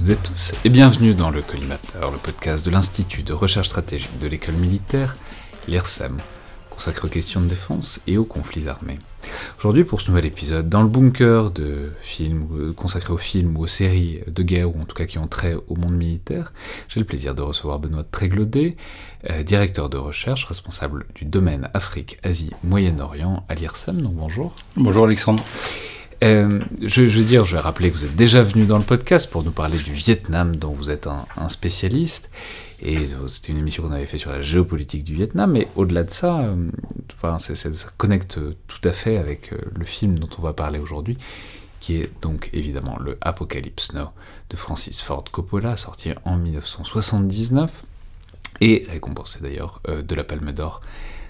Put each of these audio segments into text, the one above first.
Toutes et tous et bienvenue dans le Collimateur, le podcast de l'Institut de recherche stratégique de l'école militaire, l'IRSEM, consacré aux questions de défense et aux conflits armés. Aujourd'hui, pour ce nouvel épisode, dans le bunker de films euh, consacré aux films ou aux séries de guerre, ou en tout cas qui ont trait au monde militaire, j'ai le plaisir de recevoir Benoît Tréglaudet, euh, directeur de recherche, responsable du domaine Afrique, Asie, Moyen-Orient à l'IRSEM. Donc bonjour. Bonjour Alexandre. Euh, je, dire, je vais rappeler que vous êtes déjà venu dans le podcast pour nous parler du Vietnam, dont vous êtes un, spécialiste. Et c'était une émission qu'on avait fait sur la géopolitique du Vietnam, mais au-delà de ça, euh, ça connecte tout à fait avec euh, le film dont on va parler aujourd'hui, qui est donc évidemment le Apocalypse Now de Francis Ford Coppola, sorti en 1979, et récompensé d'ailleurs de la Palme d'Or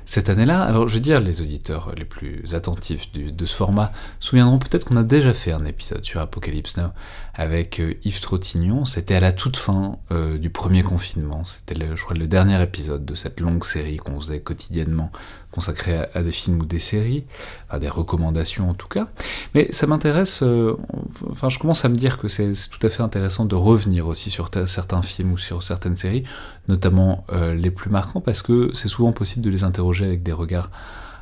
cette année-là. Alors, je veux dire, les auditeurs les plus attentifs de ce format souviendront peut-être qu'on a déjà fait un épisode sur Apocalypse Now avec euh, Yves Trottignon. C'était à la toute fin euh, du premier confinement. C'était, je crois, le dernier épisode de cette longue série qu'on faisait quotidiennement consacré à, des films ou des séries, à des recommandations en tout cas. Mais ça m'intéresse, euh, enfin je commence à me dire que c'est tout à fait intéressant de revenir aussi sur certains films ou sur certaines séries, notamment les plus marquants, parce que c'est souvent possible de les interroger avec des regards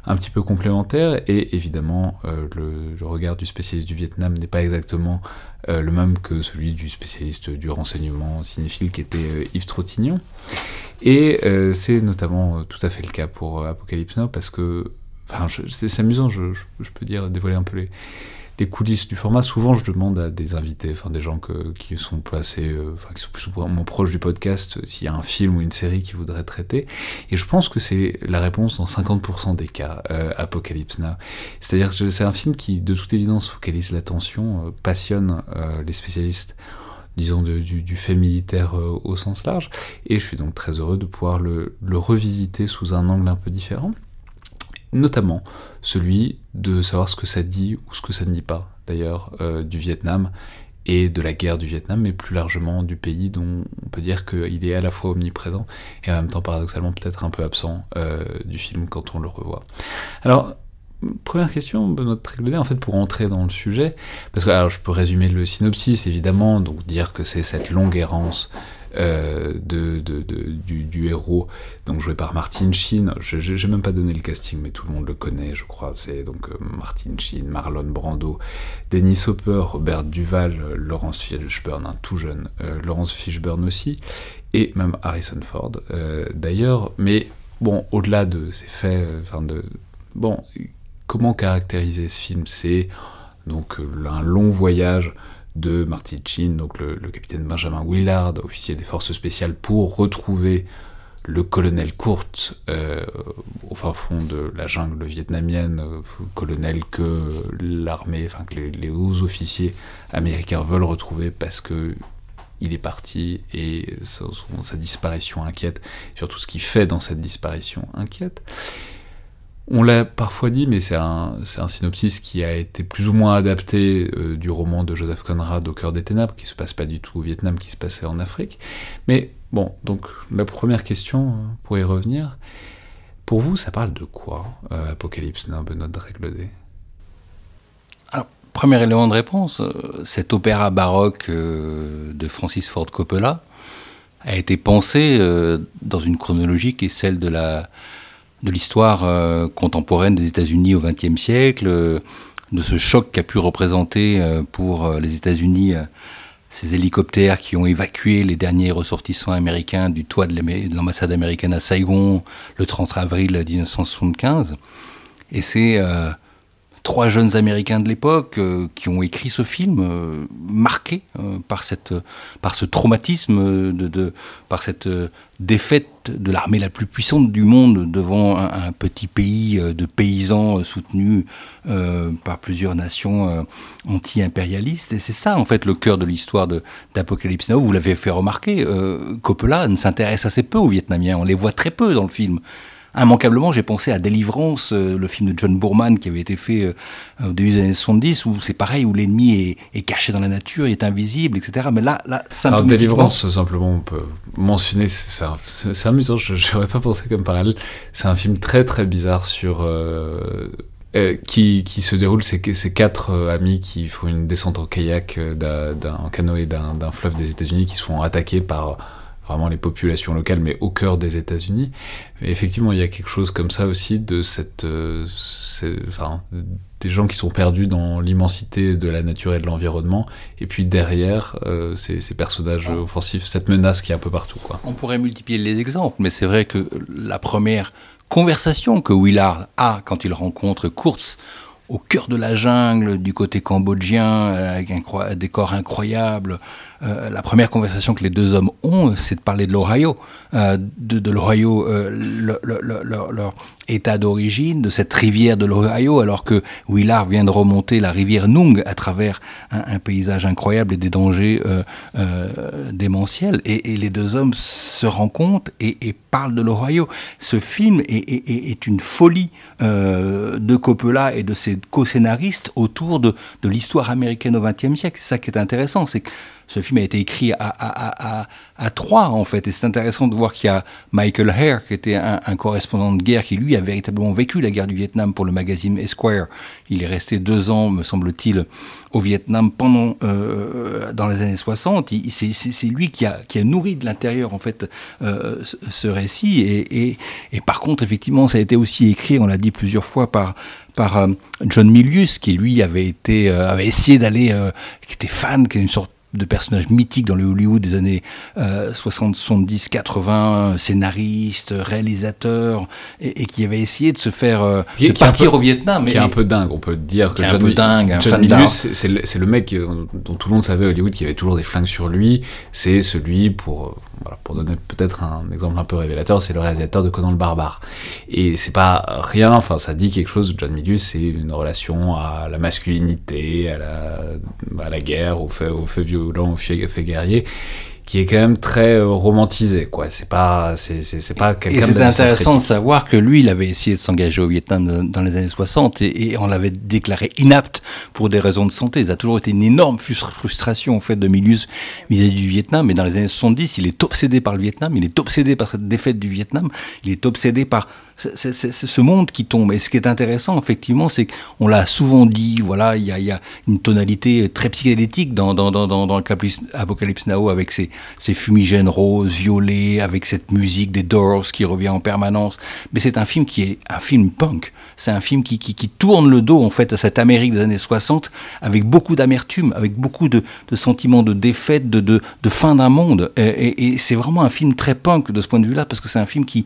un petit peu complémentaires, et évidemment euh, le, regard du spécialiste du Vietnam n'est pas exactement le même que celui du spécialiste du renseignement cinéphile qui était Yves Trottignon. Et euh, c'est notamment euh, tout à fait le cas pour euh, Apocalypse Now parce que, c'est amusant, je, peux dire, dévoiler un peu les, les, coulisses du format. Souvent, je demande à des invités, enfin, des gens que, qui sont placés, enfin, qui sont plus ou moins proches du podcast, s'il y a un film ou une série qu'ils voudraient traiter. Et je pense que c'est la réponse dans 50% des cas, Apocalypse Now. C'est-à-dire que c'est un film qui, de toute évidence, focalise l'attention, passionne les spécialistes disons, du, fait militaire euh, au sens large. Et je suis donc très heureux de pouvoir le, revisiter sous un angle un peu différent. Notamment celui de savoir ce que ça dit ou ce que ça ne dit pas, d'ailleurs, euh, du Vietnam et de la guerre du Vietnam, mais plus largement du pays dont on peut dire qu'il est à la fois omniprésent et en même temps paradoxalement peut-être un peu absent euh, du film quand on le revoit. Alors, Première question, Benoît Tréglaudet, en fait, pour entrer dans le sujet, parce que alors, je peux résumer le synopsis, évidemment, donc dire que c'est cette longue errance euh, de, du, héros, donc joué par Martin Sheen. Je n'ai même pas donné le casting, mais tout le monde le connaît, je crois. C'est donc euh, Martin Sheen, Marlon Brando, Dennis Hopper, Robert Duval, euh, Laurence Fishburne, un tout jeune, Laurence Fishburne aussi, et même Harrison Ford, d'ailleurs. Mais bon, au-delà de ces faits, enfin de bon, comment caractériser ce film? C'est donc un long voyage de Marty Chin, donc le, capitaine Benjamin Willard, officier des forces spéciales, pour retrouver le colonel Kurt euh, au fin fond de la jungle vietnamienne, euh, colonel que l'armée, enfin que les, hauts officiers américains veulent retrouver parce que il est parti et sa, sa disparition inquiète, surtout ce qu'il fait dans cette disparition inquiète. On l'a parfois dit, mais c'est un, synopsis qui a été plus ou moins adapté euh, du roman de Joseph Conrad Au cœur des ténèbres, qui se passe pas du tout au Vietnam, qui se passait en Afrique. Mais bon, donc la première question, euh, pour y revenir, pour vous, ça parle de quoi, euh, Apocalypse Now, Benoît de ah, Premier élément de réponse, cet opéra baroque de Francis Ford Coppola a été pensé dans une chronologie qui est celle de la de l'histoire euh, contemporaine des États-Unis au XXe siècle, euh, de ce choc qu'a pu représenter euh, pour les États-Unis ces hélicoptères qui ont évacué les derniers ressortissants américains du toit de l'ambassade américaine à Saigon le 30 avril 1975. Et c'est trois jeunes Américains de l'époque qui ont écrit ce film, marqué par, cette, par ce traumatisme, de, de par cette défaite de l'armée la plus puissante du monde devant un, petit pays euh, de paysans euh, soutenus euh, par plusieurs nations anti-impérialistes. Et c'est ça, en fait, le cœur de l'histoire d'Apocalypse Now. Vous l'avez fait remarquer, Coppola ne s'intéresse assez peu aux Vietnamiens. On les voit très peu dans le film immanquablement, j'ai pensé à Délivrance, euh, le film de John Boorman qui avait été fait euh, au début des années 70, où c'est pareil, où l'ennemi est, caché dans la nature, il est invisible, etc. Mais là, là Alors, Délivrance, simplement, on peut mentionner, c'est amusant, je n'aurais pas pensé comme parallèle. C'est un film très très bizarre sur euh, euh, qui, qui, se déroule, c'est ces quatre euh, amis qui font une descente en kayak, d'un canoë d'un fleuve des États-Unis, qui se font attaquer par vraiment les populations locales, mais au cœur des États-Unis. Effectivement, il y a quelque chose comme ça aussi de cette, enfin, des gens qui sont perdus dans l'immensité de la nature et de l'environnement, et puis derrière ces, ces, personnages offensifs, cette menace qui est un peu partout. On pourrait multiplier les exemples, mais c'est vrai que la première conversation que Willard a quand il rencontre Kurtz au cœur de la jungle, du côté cambodgien, euh, avec un décor incroyable. Euh, la première conversation que les deux hommes ont, c'est de parler de l'Ohio, euh, de, de l'Ohio, leur, état d'origine, de cette rivière de l'Ohio, alors que Willard vient de remonter la rivière Nung à travers un, paysage incroyable et des dangers euh, euh, démentiels. Et, les deux hommes se rencontrent et, et parlent de l'Ohio. Ce film est, une folie euh, de Coppola et de ses co-scénaristes autour de, l'histoire américaine au XXe siècle. C'est ça qui est intéressant, c'est ce film a été écrit à, à, trois, en fait. Et c'est intéressant de voir qu'il y a Michael Hare, qui était un, correspondant de guerre, qui lui a véritablement vécu la guerre du Vietnam pour le magazine Esquire. Il est resté deux ans, me semble-t-il, au Vietnam pendant, euh, dans les années 60. C'est lui qui a, nourri de l'intérieur, en fait, euh, ce, récit. Et, par contre, effectivement, ça a été aussi écrit, on l'a dit plusieurs fois, par euh, John Milius, qui lui avait été, euh, avait essayé d'aller, euh, qui était fan, qui est une sorte de personnages mythiques dans le Hollywood des années 60, 70, 80, scénariste, réalisateur, et, qui avait essayé de se faire euh, de partir au Vietnam. Qui est un peu dingue, on peut dire que John, dingue, John Milius, c'est le, le, mec dont tout le monde savait à Hollywood qui avait toujours des flingues sur lui. C'est celui pour voilà, pour donner peut-être un exemple un peu révélateur, c'est le réalisateur de Conan le Barbare. Et c'est pas rien, enfin ça dit quelque chose, John Milius, c'est une relation à la masculinité, à la, à la guerre, au fait, au fait violent, au fait, fait guerrier qui est quand même très euh, romantisé, quoi. C'est pas, c'est, c'est, pas quelqu'un. Et c'est intéressant de savoir que lui, il avait essayé de s'engager au Vietnam dans les années 60 et, on l'avait déclaré inapte pour des raisons de santé. Ça a toujours été une énorme frustration en fait de Milius vis-à-vis du Vietnam. Mais dans les années 70, il est obsédé par le Vietnam, il est obsédé par cette défaite du Vietnam, il est obsédé par c'est ce monde qui tombe. Et ce qui est intéressant, effectivement, c'est qu'on l'a souvent dit, voilà, il y a, y a, une tonalité très psychédélique dans, dans, dans, dans, dans Apocalypse Now, avec ses, ses fumigènes roses, violets, avec cette musique des Doors qui revient en permanence. Mais c'est un film qui est un film punk. C'est un film qui, qui, qui, tourne le dos, en fait, à cette Amérique des années 60, avec beaucoup d'amertume, avec beaucoup de, de, sentiments de défaite, de, de, de fin d'un monde. Et, et, et c'est vraiment un film très punk de ce point de vue-là, parce que c'est un film qui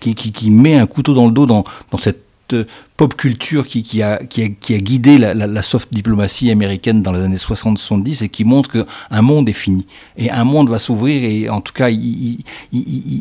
qui, met un couteau dans le dos dans, cette euh, pop culture qui, a, guidé la, soft diplomatie américaine dans les années 60-70 et qui montre qu'un monde est fini. Et un monde va s'ouvrir et en tout cas, il,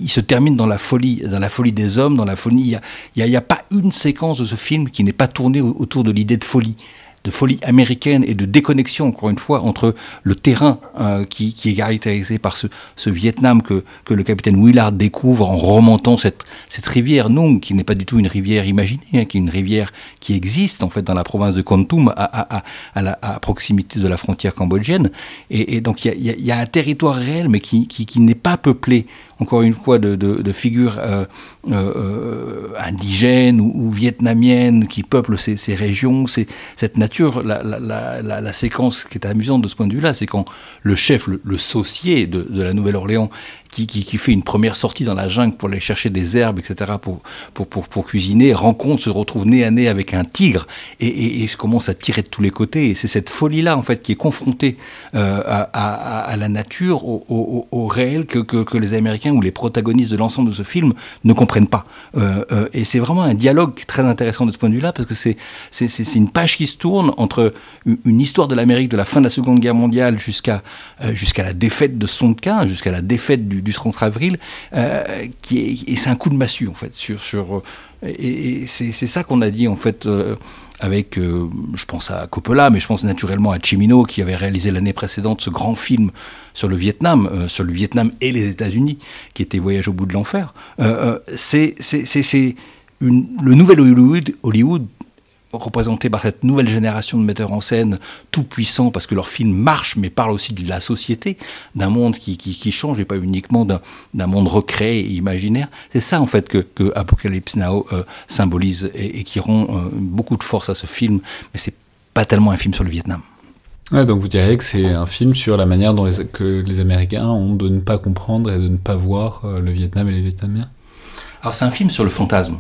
se termine dans la folie, dans la folie des hommes, dans la folie. Il n'y a, pas une séquence de ce film qui n'est pas tournée autour de l'idée de folie de folie américaine et de déconnexion, encore une fois, entre le terrain euh, qui, est caractérisé par ce, Vietnam que, le capitaine Willard découvre en remontant cette, rivière Nung, qui n'est pas du tout une rivière imaginée, hein, qui est une rivière qui existe en fait dans la province de Kon Tum, à, la, proximité de la frontière cambodgienne. Et, donc il y a, un territoire réel, mais qui n'est pas peuplé encore une fois, de, figures euh, euh, euh, indigènes ou, vietnamiennes qui peuplent ces, régions, cette nature. La, séquence qui est amusante de ce point de vue-là, c'est quand le chef, le, le saucier de, de la Nouvelle-Orléans, qui, fait une première sortie dans la jungle pour aller chercher des herbes, etc., pour, pour, pour, cuisiner, rencontre, se retrouve nez à nez avec un tigre et, et, et commence à tirer de tous les côtés. Et c'est cette folie-là, en fait, qui est confrontée euh, à, à, la nature, au, au, réel, que, que, que, les Américains ou les protagonistes de l'ensemble de ce film ne comprennent pas. Euh, euh, et c'est vraiment un dialogue très intéressant de ce point de vue-là, parce que c'est une page qui se tourne entre une histoire de l'Amérique de la fin de la Seconde Guerre mondiale jusqu'à jusqu'à la défaite de Sonka, jusqu'à la défaite du du, 30 avril, euh, qui est, et c'est un coup de massue en fait sur sur et, et c'est ça qu'on a dit en fait euh, avec, euh, je pense à Coppola, mais je pense naturellement à Chimino qui avait réalisé l'année précédente ce grand film sur le Vietnam, euh, sur le Vietnam et les États-Unis, qui était Voyage au bout de l'enfer. Euh, euh c'est le nouvel Hollywood, Hollywood représentés par cette nouvelle génération de metteurs en scène tout puissants parce que leurs films marchent mais parlent aussi de la société, d'un monde qui, qui, change et pas uniquement d'un monde recréé et imaginaire. C'est ça en fait que, que Apocalypse Now euh, symbolise et, qui rend euh, beaucoup de force à ce film, mais c'est pas tellement un film sur le Vietnam. Ouais, donc vous diriez que c'est un film sur la manière dont les, que les Américains ont de ne pas comprendre et de ne pas voir euh, le Vietnam et les Vietnamiens Alors c'est un film sur le fantasme.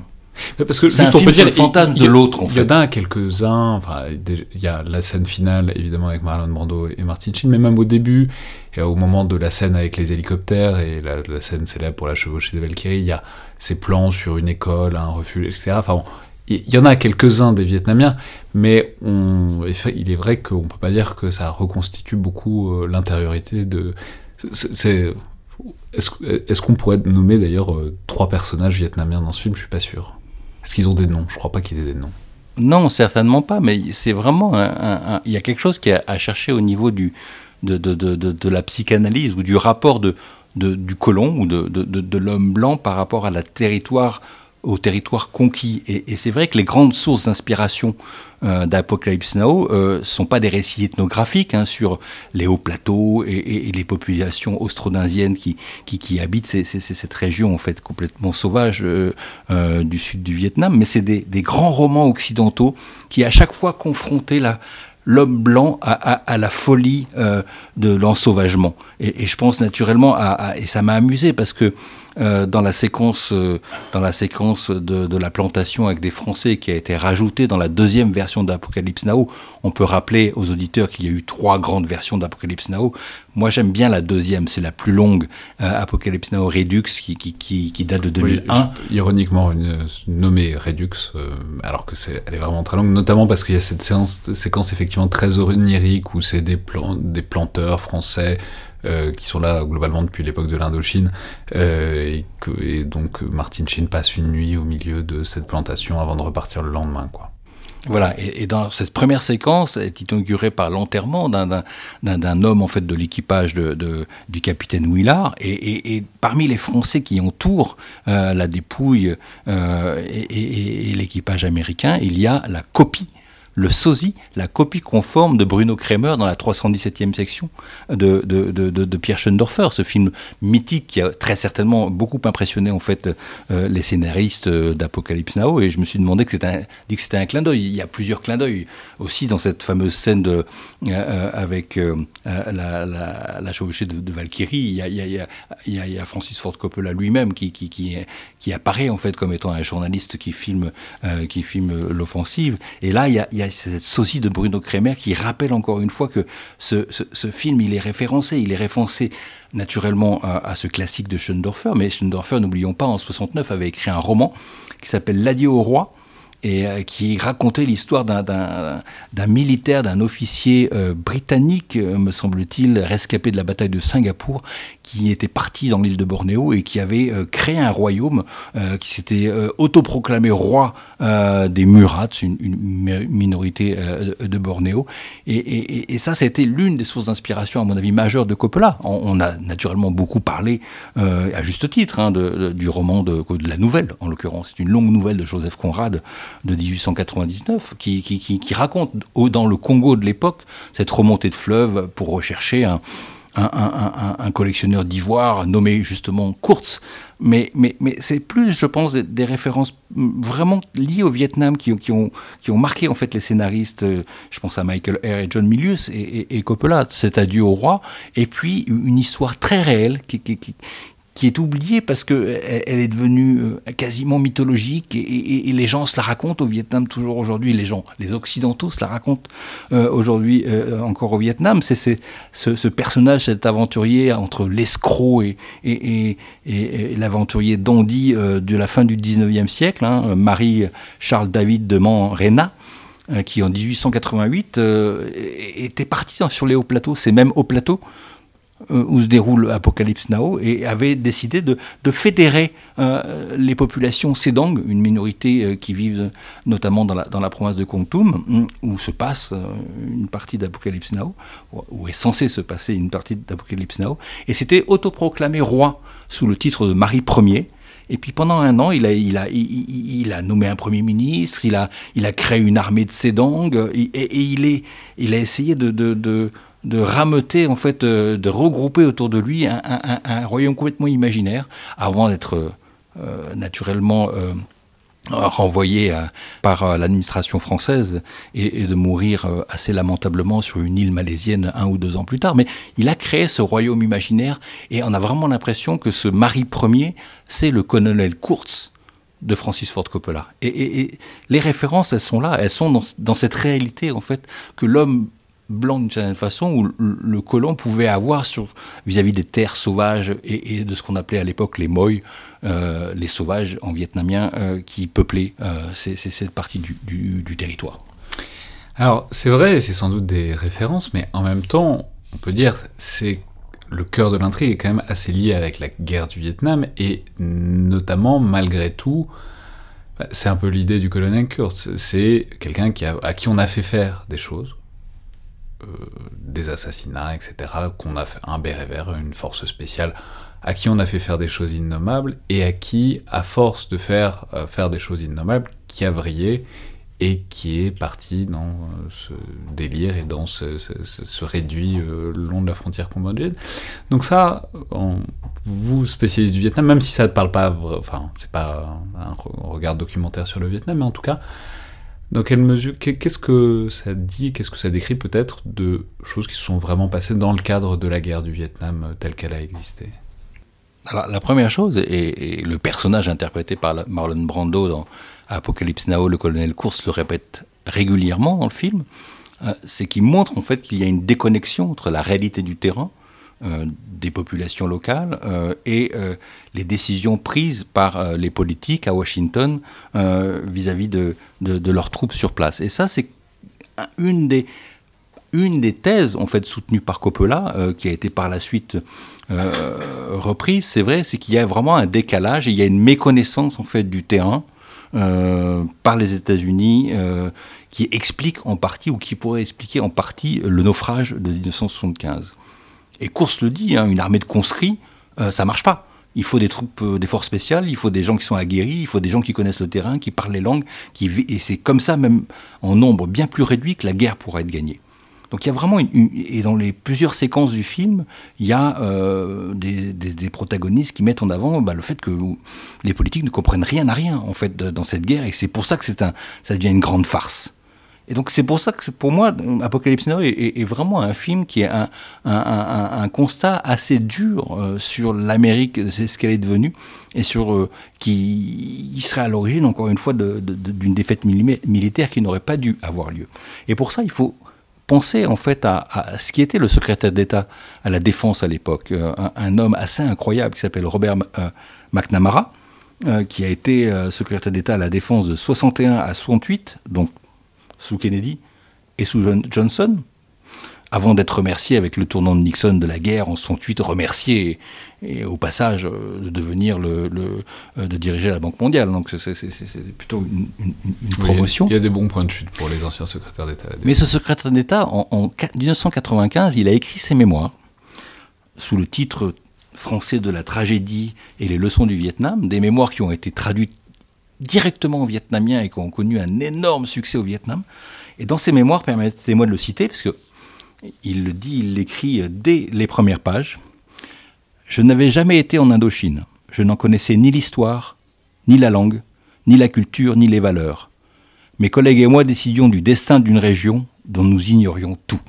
Parce que juste on peut dire, le fantasme de l'autre. Il y en a quelques-uns. Enfin, il y a la scène finale évidemment avec Marlon Brando et Martin Sheen, mais même au début et au moment de la scène avec les hélicoptères et la, scène célèbre pour la chevauchée des Valkyries, il y a ces plans sur une école, un refuge, etc. Enfin, il y en a quelques-uns des Vietnamiens, mais on, il est vrai qu'on peut pas dire que ça reconstitue beaucoup euh, l'intériorité de. C'est est-ce qu'on pourrait nommer d'ailleurs euh, trois personnages vietnamiens dans ce film? Je suis pas sûr. Est-ce qu'ils ont des noms Je crois pas qu'ils aient des noms. Non, certainement pas, mais c'est vraiment il y a quelque chose qui a à chercher au niveau de, la psychanalyse ou du rapport du colon ou de, l'homme blanc par rapport à la territoire au territoire conquis. Et, c'est vrai que les grandes sources d'inspiration euh, d'Apocalypse Now euh, sont pas des récits ethnographiques hein, sur les hauts plateaux et, les populations austronesiennes qui, qui, habitent cette région en fait complètement sauvage euh, du sud du Vietnam, mais c'est des, grands romans occidentaux qui à chaque fois confrontaient l'homme blanc à, la folie de l'ensauvagement. Et, je pense naturellement à, et ça m'a amusé parce que euh, dans la séquence, euh, dans la séquence de, la plantation avec des Français qui a été rajoutée dans la deuxième version d'Apocalypse Now. On peut rappeler aux auditeurs qu'il y a eu trois grandes versions d'Apocalypse Now. Moi, j'aime bien la deuxième, c'est la plus longue, euh, Apocalypse Now Redux, qui, qui, date de 2001. ironiquement, une, nommée Redux, alors que c'est, elle est vraiment très longue, notamment parce qu'il y a cette séance, séquence effectivement très onirique où c'est des, des planteurs français euh, qui sont là globalement depuis l'époque de l'Indochine, euh, et, donc Martin Sheen passe une nuit au milieu de cette plantation avant de repartir le lendemain, quoi. Voilà, et, dans cette première séquence est inaugurée par l'enterrement d'un homme en fait de l'équipage de, du capitaine Willard, et, parmi les Français qui entourent euh, la dépouille et, l'équipage américain, il y a la copie le sosie, la copie conforme de Bruno Kremer dans la 317e section de, de, Pierre Schoendorfer, ce film mythique qui a très certainement beaucoup impressionné en fait euh, les scénaristes euh, d'Apocalypse Now et je me suis demandé que c'était un, dit que c'était un clin d'œil. Il y a plusieurs clins d'œil aussi dans cette fameuse scène de, euh, avec la, la, chevauchée de, Valkyrie. Il y, a, Francis Ford Coppola lui-même qui, qui, qui, apparaît en fait comme étant un journaliste qui filme, qui filme l'offensive. Et là, il y a cette sosie de Bruno Kremer qui rappelle encore une fois que ce, film, il est référencé. Il est référencé naturellement à, ce classique de Schoendorfer, mais Schoendorfer, n'oublions pas, en 69 avait écrit un roman qui s'appelle L'adieu au roi, et euh, qui racontait l'histoire d'un militaire, d'un officier euh, britannique, euh, me semble-t-il, rescapé de la bataille de Singapour, qui était parti dans l'île de Bornéo et qui avait créé un royaume, qui s'était autoproclamé roi des Murats, une, minorité de Bornéo. Et, ça, ça a été l'une des sources d'inspiration, à mon avis, majeure de Coppola. On, a naturellement beaucoup parlé, à juste titre, hein, du roman de, de la nouvelle, en l'occurrence. C'est une longue nouvelle de Joseph Conrad de 1899 qui, qui, raconte dans le Congo de l'époque cette remontée de fleuve pour rechercher un, un, collectionneur d'ivoire nommé justement Kurtz. Mais, mais, mais c'est plus, je pense, des, références vraiment liées au Vietnam qui, qui, ont, qui ont marqué en fait les scénaristes. Euh, je pense à Michael Eyre et John Milius et, Coppola, cet adieu au roi. Et puis une histoire très réelle qui, qui, qui est oubliée parce qu'elle elle est devenue euh, quasiment mythologique et, les gens se la racontent au Vietnam toujours aujourd'hui. Les gens, les Occidentaux se la racontent euh, aujourd'hui euh, encore au Vietnam. C'est ce, personnage, cet aventurier entre l'escroc et, l'aventurier dandy de la fin du 19e siècle, hein, Marie-Charles David de Man-Rena qui en 1888 était parti sur les hauts plateaux, ces mêmes hauts plateaux où se déroule Apocalypse Now, et avait décidé de, fédérer euh, les populations Sedang, une minorité euh, qui vivent notamment dans la, dans la province de Kongtum, hum, où se passe une partie d'Apocalypse Now, où est censé se passer une partie d'Apocalypse Now, et c'était autoproclamé roi sous le titre de Marie Ier, Et puis pendant un an, il a, il a, il, a nommé un premier ministre, il a, il a créé une armée de Sédang, et, et, il, est, il a essayé de, de, de, de rameuter, en fait, de regrouper autour de lui un, royaume complètement imaginaire, avant d'être euh, naturellement euh, renvoyé par euh, l'administration française et, de mourir assez lamentablement sur une île malaisienne un ou deux ans plus tard. Mais il a créé ce royaume imaginaire et on a vraiment l'impression que ce mari premier, c'est le colonel Kurtz de Francis Ford Coppola. Et, les références, elles sont là, elles sont dans cette réalité en fait que l'homme blanc d'une certaine façon, où le colon pouvait avoir vis-à-vis des terres sauvages et, de ce qu'on appelait à l'époque les moy, euh, les sauvages en vietnamien euh, qui peuplaient euh, cette partie du, territoire. Alors c'est vrai, c'est sans doute des références, mais en même temps, on peut dire c'est le cœur de l'intrigue est quand même assez lié avec la guerre du Vietnam et notamment malgré tout, bah, c'est un peu l'idée du colonel Kurtz. C'est quelqu'un à qui on a fait faire des choses, euh, des assassinats, etc., qu'on a fait un béret vert, une force spéciale, à qui on a fait faire des choses innommables, et à qui, à force de faire euh, faire des choses innommables, qui a vrillé, et qui est parti dans euh, ce délire et dans ce, réduit le long de la frontière cambodgienne. Donc ça, vous, spécialiste du Vietnam, même si ça ne parle pas, enfin, c'est pas un regard documentaire sur le Vietnam, mais en tout cas, dans quelle mesure, qu'est-ce que ça dit, qu'est-ce que ça décrit peut-être de choses qui se sont vraiment passées dans le cadre de la guerre du Vietnam euh, telle qu'elle a existé? Alors la première chose, et, le personnage interprété par Marlon Brando dans Apocalypse Now, le colonel Course le répète régulièrement dans le film, euh, c'est qu'il montre en fait qu'il y a une déconnexion entre la réalité du terrain des populations locales euh, et euh, les décisions prises par les politiques à Washington vis-à-vis de, de, leurs troupes sur place. Et ça, c'est une des, une des thèses en fait soutenues par Coppola, qui a été par la suite reprise, c'est vrai, c'est qu'il y a vraiment un décalage et il y a une méconnaissance en fait du terrain par les États-Unis qui explique en partie ou qui pourrait expliquer en partie le naufrage de 1975. Et Course le dit, hein, une armée de conscrits, euh, ça marche pas. Il faut des troupes, euh, des forces spéciales, il faut des gens qui sont aguerris, il faut des gens qui connaissent le terrain, qui parlent les langues, qui et c'est comme ça, même en nombre bien plus réduit, que la guerre pourra être gagnée. Donc il y a vraiment une, et dans les plusieurs séquences du film, il y a euh, des, protagonistes qui mettent en avant bah, le fait que les politiques ne comprennent rien à rien en fait dans cette guerre et c'est pour ça que c'est un, ça devient une grande farce. Et donc c'est pour ça que pour moi, Apocalypse Now est, vraiment un film qui est un, constat assez dur euh, sur l'Amérique, c'est ce qu'elle est devenue, et sur euh, qui serait à l'origine, encore une fois, d'une défaite militaire qui n'aurait pas dû avoir lieu. Et pour ça, il faut penser en fait à, ce qui était le secrétaire d'État à la défense à l'époque, euh, un, homme assez incroyable qui s'appelle Robert McNamara, qui a été secrétaire d'État à la défense de 61 à 68, donc sous Kennedy et sous Johnson, avant d'être remercié avec le tournant de Nixon de la guerre en 68, remercié et, au passage euh, de devenir le, euh, de diriger la Banque mondiale. Donc c'est plutôt une, promotion. Il y a des bons points de chute pour les anciens secrétaires d'État. Mais ce secrétaire d'État, en, en 1995, il a écrit ses mémoires sous le titre français de la tragédie et les leçons du Vietnam, des mémoires qui ont été traduites directement vietnamien et qui ont connu un énorme succès au Vietnam. Et dans ses mémoires, permettez-moi de le citer, parce que il le dit, il l'écrit dès les premières pages. Je n'avais jamais été en Indochine. Je n'en connaissais ni l'histoire, ni la langue, ni la culture, ni les valeurs. Mes collègues et moi décidions du destin d'une région dont nous ignorions tout.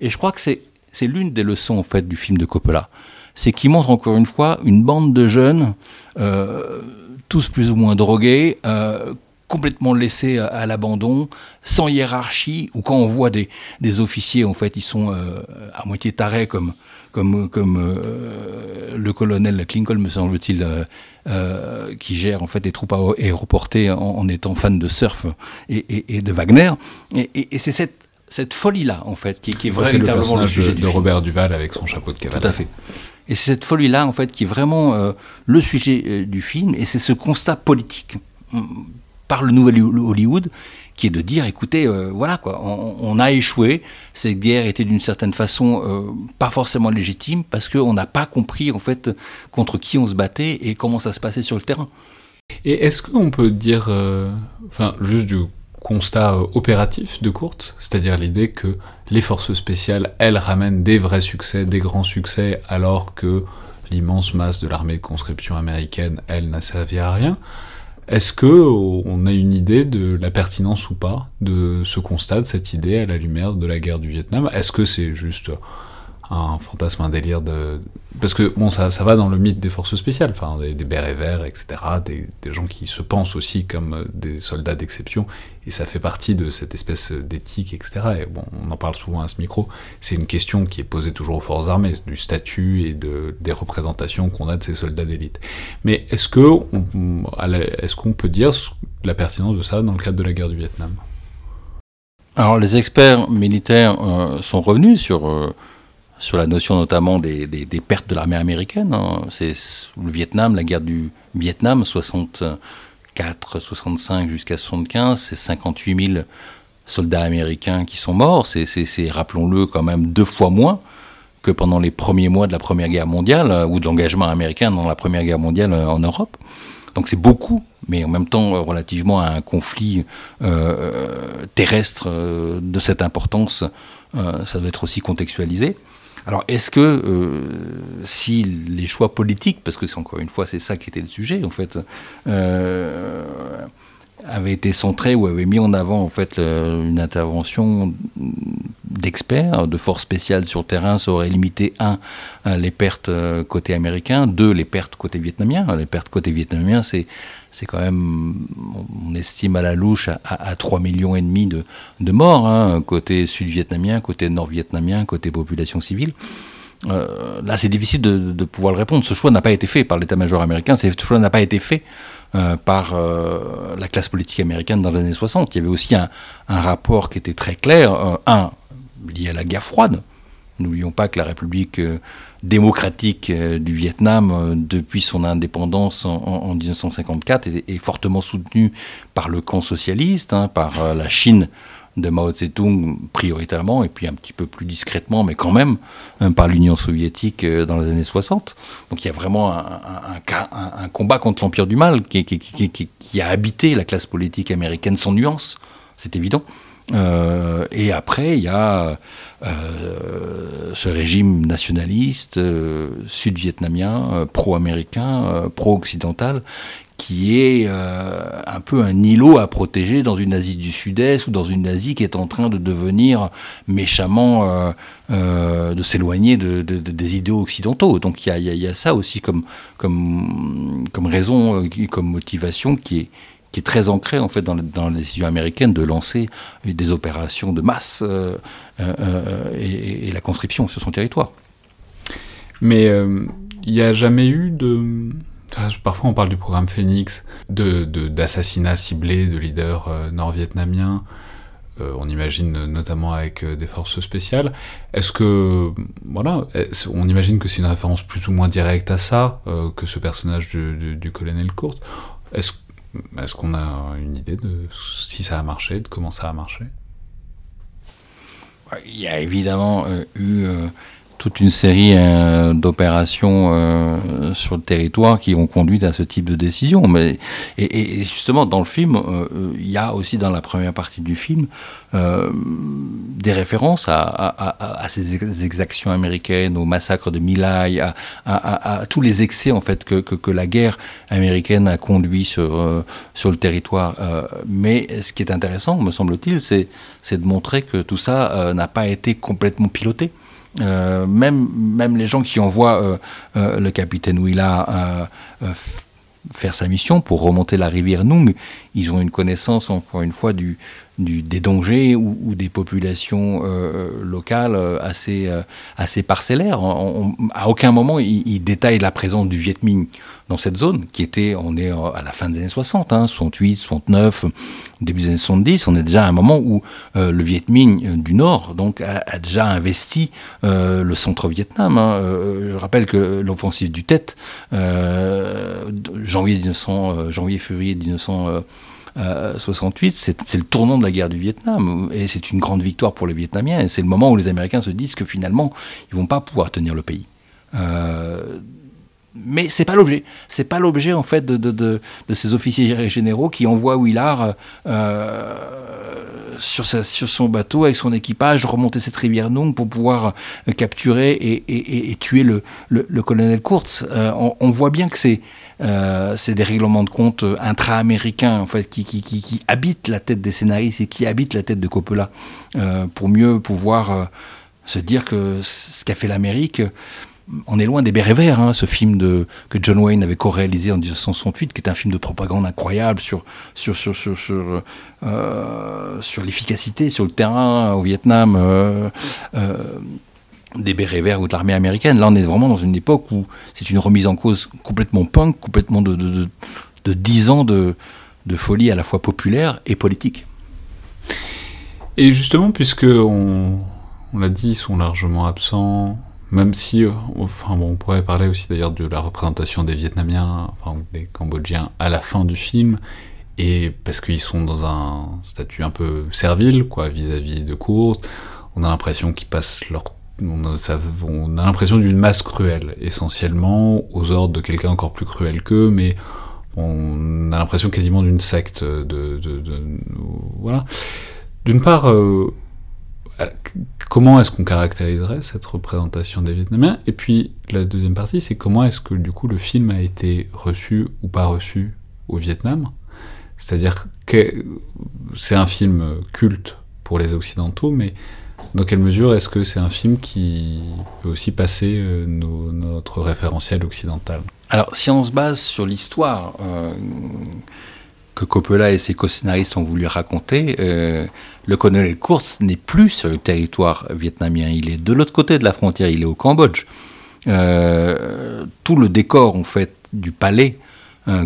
Et je crois que c'est, c'est l'une des leçons en fait du film de Coppola. C'est qu'il montre encore une fois une bande de jeunes euh, tous plus ou moins drogués, euh, complètement laissés à, l'abandon, sans hiérarchie, ou quand on voit des, des officiers, en fait, ils sont euh, à moitié tarés, comme, comme, comme euh, le colonel Klincoln, me semble-t-il, qui gère en fait les troupes aéroportées en, en étant fan de surf et, et, de Wagner. Et, et c'est cette, cette folie-là, en fait, qui, qui est véritablement le, sujet de, de Robert Duval avec son chapeau de cavalier. Tout à fait. Et c'est cette folie-là, en fait, qui est vraiment euh, le sujet euh, du film, et c'est ce constat politique mm, par le nouvel Hollywood qui est de dire, écoutez, voilà quoi, on, a échoué, cette guerre était d'une certaine façon pas forcément légitime parce qu'on n'a pas compris en fait contre qui on se battait et comment ça se passait sur le terrain. Et est-ce qu'on peut dire, enfin, juste du constat opératif de courte, c'est-à-dire l'idée que les forces spéciales, elles, ramènent des vrais succès, des grands succès, alors que l'immense masse de l'armée de conscription américaine, elle, n'a servi à rien. Est-ce que on a une idée de la pertinence ou pas de ce constat, de cette idée à la lumière de la guerre du Vietnam? Est-ce que c'est juste un fantasme, un délire de... Parce que, bon, ça, ça va dans le mythe des forces spéciales, enfin, des, des bérets verts, etc., des, gens qui se pensent aussi comme euh, des soldats d'exception, et ça fait partie de cette espèce d'éthique, etc. Et bon, on en parle souvent à ce micro, c'est une question qui est posée toujours aux forces armées, du statut et de, des représentations qu'on a de ces soldats d'élite. Mais est-ce que est-ce qu'on peut dire la pertinence de ça dans le cadre de la guerre du Vietnam? Alors, les experts militaires euh, sont revenus sur... Euh, sur la notion notamment des, pertes de l'armée américaine. Hein. C'est le Vietnam, la guerre du Vietnam, 64, 65 jusqu'à 75, c'est 58 000 soldats américains qui sont morts. C'est, rappelons-le, quand même deux fois moins que pendant les premiers mois de la Première Guerre mondiale euh, ou de l'engagement américain dans la Première Guerre mondiale euh, en Europe. Donc c'est beaucoup, mais en même temps euh, relativement à un conflit terrestre de cette importance, ça doit être aussi contextualisé. Alors, est-ce que euh, si les choix politiques, parce que c'est encore une fois c'est ça qui était le sujet en fait, euh, avaient été centrés ou avaient mis en avant en fait une intervention d'experts, de forces spéciales sur le terrain, ça aurait limité un les pertes euh, côté américain, deux les pertes côté vietnamien. Les pertes côté vietnamien, c'est c'est quand même, on estime à la louche à, à, 3 millions et demi de, de morts, hein, côté sud-vietnamien, côté nord-vietnamien, côté population civile. Euh, là, c'est difficile de, pouvoir le répondre. Ce choix n'a pas été fait par l'état-major américain, ce choix n'a pas été fait euh, par euh, la classe politique américaine dans les années 60. Il y avait aussi un, un rapport qui était très clair, euh, un, lié à la guerre froide. N'oublions pas que la République euh, démocratique euh, du Vietnam, euh, depuis son indépendance en, 1954, est, fortement soutenue par le camp socialiste, hein, par la Chine de Mao Tse-tung prioritairement, et puis un petit peu plus discrètement, mais quand même, hein, par l'Union soviétique dans les années 60. Donc il y a vraiment un, combat contre l'empire du mal qui, a habité la classe politique américaine sans nuance, c'est évident. Euh, et après, il y a euh, ce régime nationaliste euh, sud-vietnamien, pro-américain, pro-occidental, qui est un peu un îlot à protéger dans une Asie du Sud-Est ou dans une Asie qui est en train de devenir méchamment, de s'éloigner de, des idéaux occidentaux. Donc il y a, ça aussi comme, comme, comme raison, comme motivation qui est, très ancré en fait dans, dans les décisions américaines de lancer des opérations de masse euh, euh, euh, et, la conscription sur son territoire. Mais il n'y a jamais eu de... Parfois on parle du programme Phoenix, d'assassinats de, ciblés de leaders nord-vietnamiens, on imagine notamment avec des forces spéciales. Est-ce que, voilà, on imagine que c'est une référence plus ou moins directe à ça, que ce personnage du, du colonel Courte. Est-ce est-ce qu'on a une idée de si ça a marché, de comment ça a marché? Il y a évidemment euh, eu euh, toute une série euh, d'opérations euh, sur le territoire qui ont conduit à ce type de décision. Mais, et, justement, dans le film, euh, il y a aussi dans la première partie du film des références à, ces exactions américaines, au massacre de Milai, à, tous les excès en fait que, que, que, la guerre américaine a conduit sur, sur le territoire. mais ce qui est intéressant, me semble-t-il, c'est de montrer que tout ça n'a pas été complètement piloté. Euh, même, même les gens qui envoient euh, euh, le capitaine Willa faire sa mission pour remonter la rivière Nung, ils ont une connaissance, encore une fois, des dangers ou, des populations locales assez, assez parcellaires. à aucun moment, ils, ils, détaillent la présence du Viet Minh dans cette zone, qui était, on est à la fin des années 60, hein, 68, 69, début des années 70, on est déjà à un moment où euh, le Viet Minh euh, du Nord donc, a, déjà investi euh, le centre-Vietnam. Hein. je rappelle que l'offensive du Tet, janvier, 1900, janvier février 1900. 68, c'est le tournant de la guerre du Vietnam et c'est une grande victoire pour les Vietnamiens et c'est le moment où les Américains se disent que finalement ils vont pas pouvoir tenir le pays. Euh, mais c'est pas l'objet. C'est pas l'objet en fait de, de, de, ces officiers généraux qui envoient Willard euh, sur, sa, sur, son bateau avec son équipage remonter cette rivière Nung pour pouvoir euh, capturer et, et, et, tuer le, le, colonel Kurtz. Euh, on, voit bien que c'est c'est des règlements de compte intra-américains en fait qui, qui, qui, qui, habitent la tête des scénaristes et qui habitent la tête de Coppola pour mieux pouvoir se dire que ce qu'a fait l'Amérique on est loin des bérets verts, hein, ce film que John Wayne avait co-réalisé en 1968, qui est un film de propagande incroyable sur, sur, sur, sur, sur, euh, l'efficacité sur le terrain au Vietnam euh, euh, des bérets verts ou de l'armée américaine. Là, on est vraiment dans une époque où c'est une remise en cause complètement punk, complètement de, de, de, de 10 ans de, de folie à la fois populaire et politique. Et justement, puisque on l'a dit, ils sont largement absents même si, euh, enfin bon, on pourrait parler aussi d'ailleurs de la représentation des Vietnamiens, enfin des Cambodgiens à la fin du film, et parce qu'ils sont dans un statut un peu servile, quoi, vis-à-vis de Kurt, on a l'impression qu'ils passent leur on a, l'impression d'une masse cruelle, essentiellement aux ordres de quelqu'un encore plus cruel qu'eux, mais on a l'impression quasiment d'une secte de, de, de, voilà. D'une part, euh, comment est-ce qu'on caractériserait cette représentation des Vietnamiens? Et puis la deuxième partie, c'est comment est-ce que du coup le film a été reçu ou pas reçu au Vietnam? C'est-à-dire que c'est un film culte pour les Occidentaux, mais dans quelle mesure est-ce que c'est un film qui peut aussi passer euh, notre référentiel occidental? Alors, si on se base sur l'histoire euh, que Coppola et ses co-scénaristes ont voulu raconter, euh, le colonel Kurtz n'est plus sur le territoire vietnamien, il est de l'autre côté de la frontière, il est au Cambodge. Euh, tout le décor en fait du palais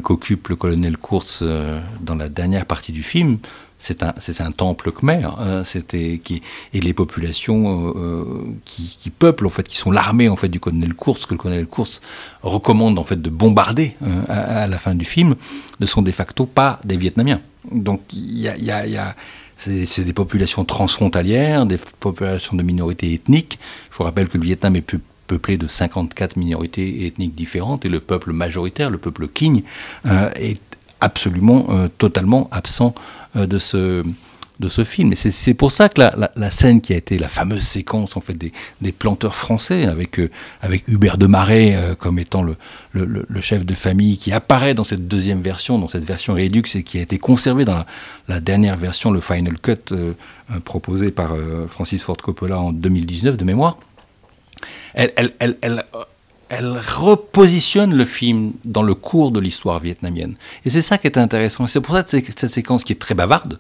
qu'occupe le colonel Kurtz euh, dans la dernière partie du film, c'est un, temple khmer, hein, et les populations euh, qui, qui, peuplent en fait, qui sont l'armée en fait du colonel Kurtz, que le colonel Kurtz recommande en fait de bombarder hein, à, la fin du film, ne sont de facto pas des Vietnamiens. Donc il y a c'est des populations transfrontalières, des populations de minorités ethniques. Je vous rappelle que le Vietnam est plus peuplé de 54 minorités ethniques différentes et le peuple majoritaire, le peuple King, euh, est absolument, euh, totalement absent euh, de ce de ce film. Et c'est pour ça que la, scène qui a été la fameuse séquence en fait des, des planteurs français avec avec Hubert de Marais comme étant le, le, chef de famille qui apparaît dans cette deuxième version, dans cette version Redux et qui a été conservée dans la, dernière version, le final cut proposé par Francis Ford Coppola en 2019 de mémoire. Elle, elle, elle, elle elle repositionne le film dans le cours de l'histoire vietnamienne. Et c'est ça qui est intéressant. C'est pour ça que cette séquence qui est très bavarde,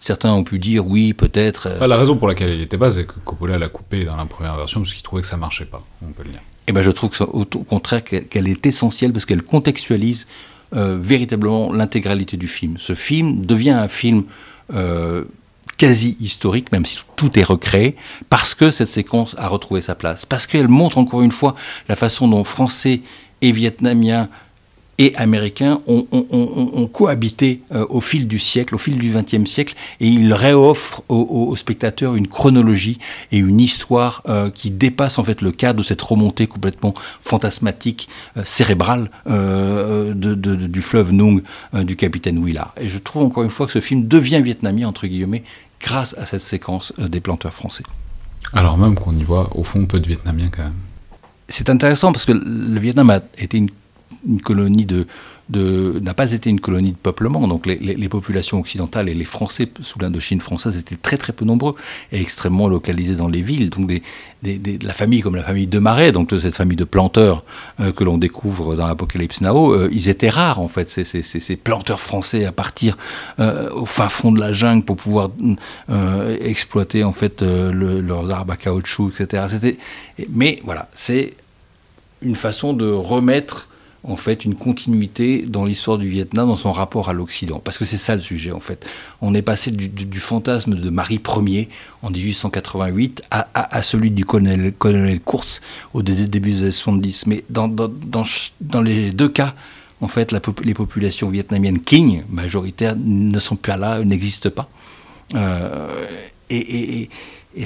Certains ont pu dire oui, peut-être. Euh... la raison pour laquelle il n'était pas, c'est que Coppola l'a coupé dans la première version parce qu'il trouvait que ça marchait pas. On peut le dire. Eh ben, je trouve que ça, au, contraire qu'elle est essentielle parce qu'elle contextualise euh, véritablement l'intégralité du film. Ce film devient un film euh, quasi historique, même si tout est recréé, parce que cette séquence a retrouvé sa place, parce qu'elle montre encore une fois la façon dont Français et Vietnamiens et américains ont, cohabité euh, au fil du siècle, au fil du XXe siècle, et ils réoffrent aux, spectateurs une chronologie et une histoire euh, qui dépasse en fait le cadre de cette remontée complètement fantasmatique, euh, cérébrale du fleuve Nung du capitaine Willard. Et je trouve encore une fois que ce film devient vietnamien entre guillemets grâce à cette séquence euh, des planteurs français. Alors même qu'on y voit au fond peu de Vietnamiens quand même. C'est intéressant parce que le Vietnam a été une une colonie de n'a pas été une colonie de peuplement. Donc les, populations occidentales et les Français sous l'Indochine française étaient très très peu nombreux et extrêmement localisés dans les villes. Donc la famille comme la famille de Marais, donc cette famille de planteurs euh, que l'on découvre dans l'Apocalypse Now, euh, ils étaient rares en fait, ces, ces, planteurs français à partir euh, au fin fond de la jungle pour pouvoir exploiter en fait le, leurs arbres à caoutchouc, etc. Mais voilà, c'est une façon de remettre en fait une continuité dans l'histoire du Vietnam, dans son rapport à l'Occident. Parce que c'est ça le sujet, en fait. On est passé du, fantasme de Marie Ier en 1888 à, à, celui du colonel, colonel Kurtz au début des années 70. Mais dans, dans, dans, les deux cas, en fait, les populations vietnamiennes king, majoritaires, ne sont plus là, n'existent pas. et,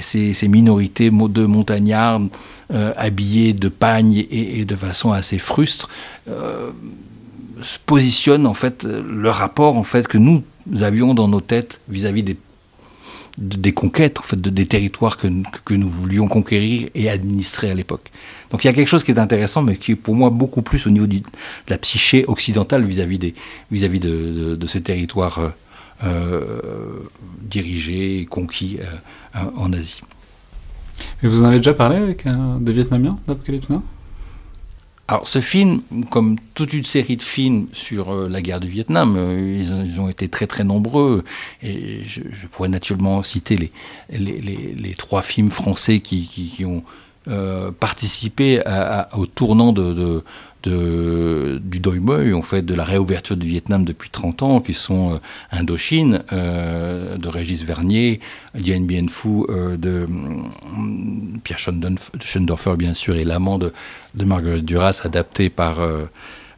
ces, minorités de montagnards habillés de pagne et, de façon assez frustre se positionnent en fait le rapport en fait que nous avions dans nos têtes vis-à-vis des conquêtes, en fait, des territoires que, nous voulions conquérir et administrer à l'époque. Donc il y a quelque chose qui est intéressant, mais qui est pour moi beaucoup plus au niveau de la psyché occidentale vis-à-vis des, vis-à-vis de, de, ces territoires euh, euh, dirigés et conquis euh, en Asie. Et vous en avez déjà parlé avec des Vietnamiens d'Apocalypse Now? Alors ce film, comme toute une série de films sur euh, la guerre du Vietnam, euh, ils, ont été très très nombreux et je, pourrais naturellement citer les, les, les, trois films français qui, qui, ont euh, participé au tournant de, de, du Doi Moi, en fait, de la réouverture du Vietnam depuis 30 ans, qui sont euh, Indochine, euh, de Régis Vernier, Dien Bien Phu, euh, de Pierre Schoendorfer, bien sûr, et L'amant de, de Marguerite Duras, adapté par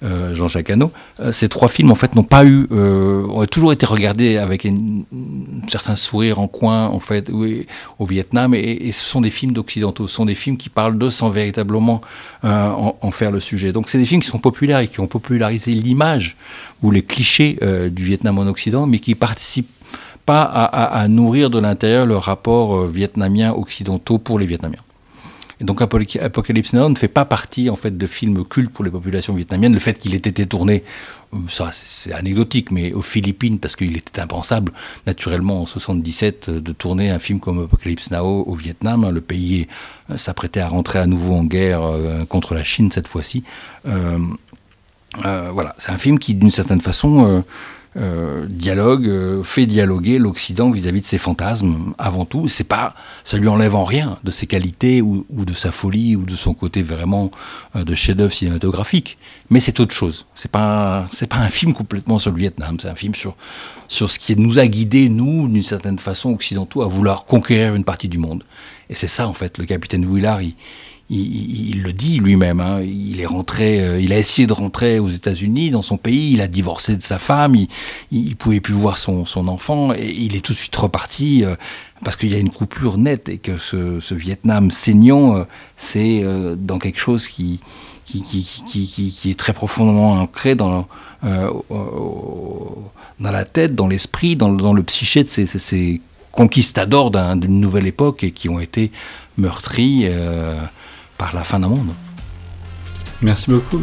euh, Jean-Jacques Hano. Euh, ces trois films, en fait, n'ont pas eu, euh, ont toujours été regardés avec un certain sourire en coin, en fait, au Vietnam, et, ce sont des films d'occidentaux, ce sont des films qui parlent d'eux sans véritablement en, faire le sujet. Donc, c'est des films qui sont populaires et qui ont popularisé l'image ou les clichés du Vietnam en Occident, mais qui participent pas à nourrir de l'intérieur le rapport vietnamien occidentaux pour les Vietnamiens. Donc Apocalypse Now ne fait pas partie en fait de films cultes pour les populations vietnamiennes. Le fait qu'il ait été tourné, euh, ça c'est anecdotique, mais aux Philippines parce qu'il était impensable naturellement en 77 euh, de tourner un film comme Apocalypse Now au Vietnam. Le pays euh, s'apprêtait à rentrer à nouveau en guerre contre la Chine cette fois-ci. voilà, c'est un film qui d'une certaine façon euh, dialogue, euh, fait dialoguer l'Occident vis-à-vis de ses fantasmes avant tout. C'est pas, ça lui enlève en rien de ses qualités ou, de sa folie ou de son côté vraiment euh, de chef-d'œuvre cinématographique. Mais c'est autre chose. C'est pas, c'est pas un film complètement sur le Vietnam. C'est un film sur sur ce qui nous a guidés nous d'une certaine façon occidentaux à vouloir conquérir une partie du monde. Et c'est ça en fait. Le capitaine Willard, il, il, le dit lui-même. Hein. il est rentré, euh, il a essayé de rentrer aux États-Unis, dans son pays. Il a divorcé de sa femme. Il, il pouvait plus voir son, enfant et il est tout de suite reparti euh, parce qu'il y a une coupure nette et que ce, Vietnam saignant, euh, c'est dans quelque chose qui est très profondément ancré dans, la tête, dans l'esprit, dans, le psyché de ces conquistadors d'une nouvelle époque et qui ont été meurtris par la fin d'un monde. Merci beaucoup.